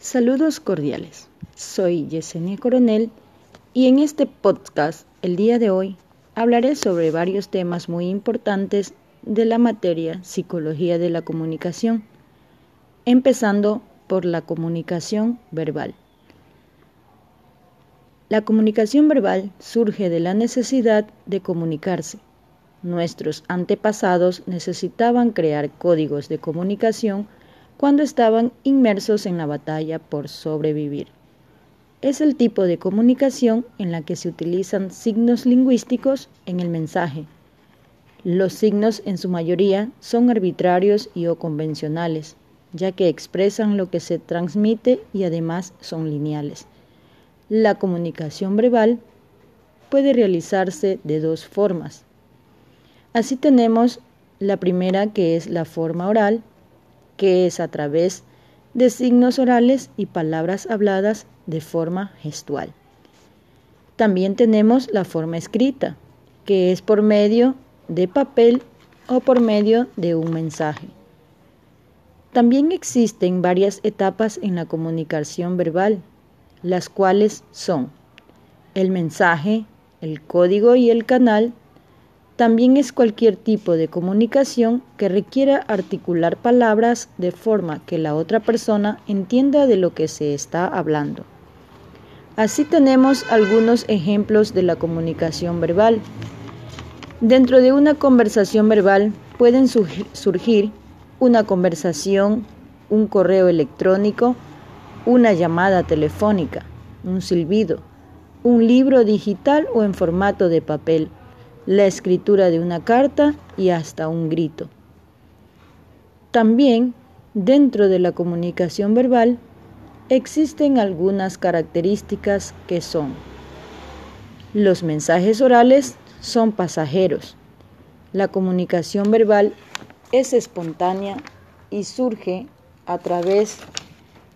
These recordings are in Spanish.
Saludos cordiales. Soy Yesenia Coronel y en este podcast el día de hoy hablaré sobre varios temas muy importantes de la materia Psicología de la Comunicación, empezando por la comunicación verbal. La comunicación verbal surge de la necesidad de comunicarse. Nuestros antepasados necesitaban crear códigos de comunicación cuando estaban inmersos en la batalla por sobrevivir. Es el tipo de comunicación en la que se utilizan signos lingüísticos en el mensaje. Los signos en su mayoría son arbitrarios y o convencionales, ya que expresan lo que se transmite y además son lineales. La comunicación verbal puede realizarse de dos formas. Así tenemos la primera que es la forma oral, que es a través de signos orales y palabras habladas de forma gestual. También tenemos la forma escrita, que es por medio de papel o por medio de un mensaje. También existen varias etapas en la comunicación verbal, las cuales son el mensaje, el código y el canal. También es cualquier tipo de comunicación que requiera articular palabras de forma que la otra persona entienda de lo que se está hablando. Así tenemos algunos ejemplos de la comunicación verbal. Dentro de una conversación verbal pueden surgir una conversación, un correo electrónico, una llamada telefónica, un silbido, un libro digital o en formato de papel, la escritura de una carta y hasta un grito. También, dentro de la comunicación verbal, existen algunas características que son los mensajes orales son pasajeros. La comunicación verbal es espontánea y surge a través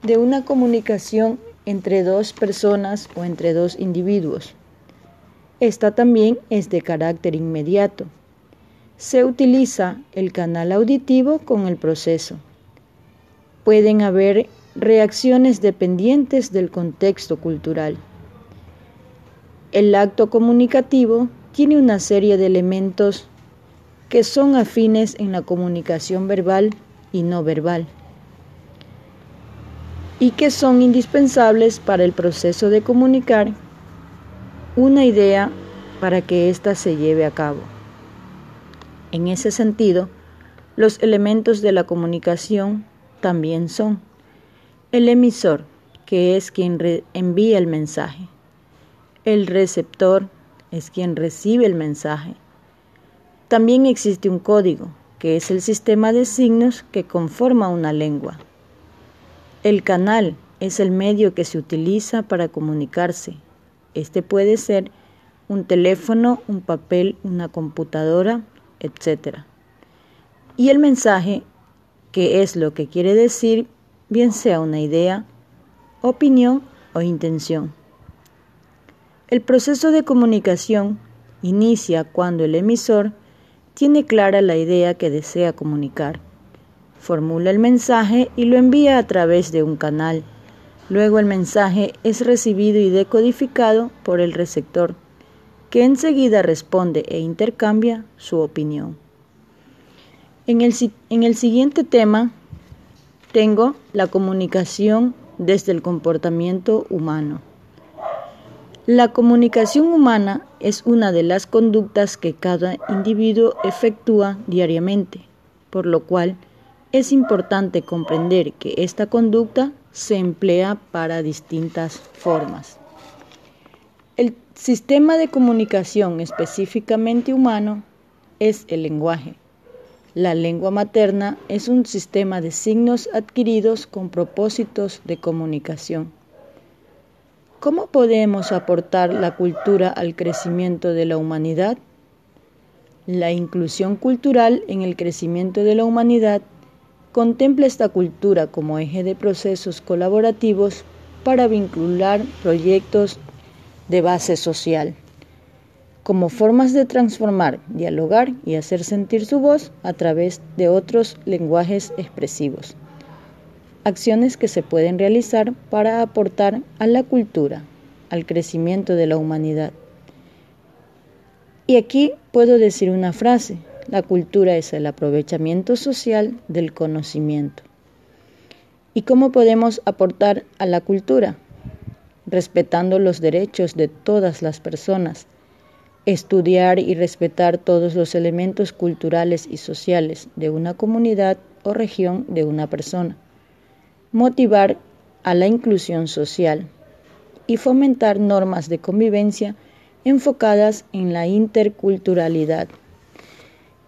de una comunicación entre dos personas o entre dos individuos. Esta también es de carácter inmediato. Se utiliza el canal auditivo con el proceso. Pueden haber reacciones dependientes del contexto cultural. El acto comunicativo tiene una serie de elementos que son afines en la comunicación verbal y no verbal y que son indispensables para el proceso de comunicar una idea para que ésta se lleve a cabo. En ese sentido, los elementos de la comunicación también son el emisor, que es quien envía el mensaje, el receptor es quien recibe el mensaje. También existe un código, que es el sistema de signos que conforma una lengua. El canal es el medio que se utiliza para comunicarse. Este puede ser un teléfono, un papel, una computadora, etc. Y el mensaje, que es lo que quiere decir, bien sea una idea, opinión o intención. El proceso de comunicación inicia cuando el emisor tiene clara la idea que desea comunicar formula el mensaje y lo envía a través de un canal. Luego el mensaje es recibido y decodificado por el receptor, que enseguida responde e intercambia su opinión. En el, en el siguiente tema tengo la comunicación desde el comportamiento humano. La comunicación humana es una de las conductas que cada individuo efectúa diariamente, por lo cual es importante comprender que esta conducta se emplea para distintas formas. El sistema de comunicación específicamente humano es el lenguaje. La lengua materna es un sistema de signos adquiridos con propósitos de comunicación. ¿Cómo podemos aportar la cultura al crecimiento de la humanidad? La inclusión cultural en el crecimiento de la humanidad contempla esta cultura como eje de procesos colaborativos para vincular proyectos de base social, como formas de transformar, dialogar y hacer sentir su voz a través de otros lenguajes expresivos. acciones que se pueden realizar para aportar a la cultura, al crecimiento de la humanidad. Y aquí puedo decir una frase, la cultura es el aprovechamiento social del conocimiento. ¿Y cómo podemos aportar a la cultura? Respetando los derechos de todas las personas, estudiar y respetar todos los elementos culturales y sociales de una comunidad o región de una persona, motivar a la inclusión social y fomentar normas de convivencia enfocadas en la interculturalidad.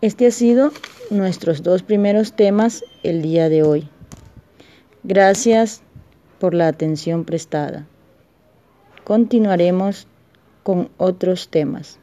Este ha sido nuestros dos primeros temas el día de hoy. Gracias por la atención prestada. Continuaremos con otros temas.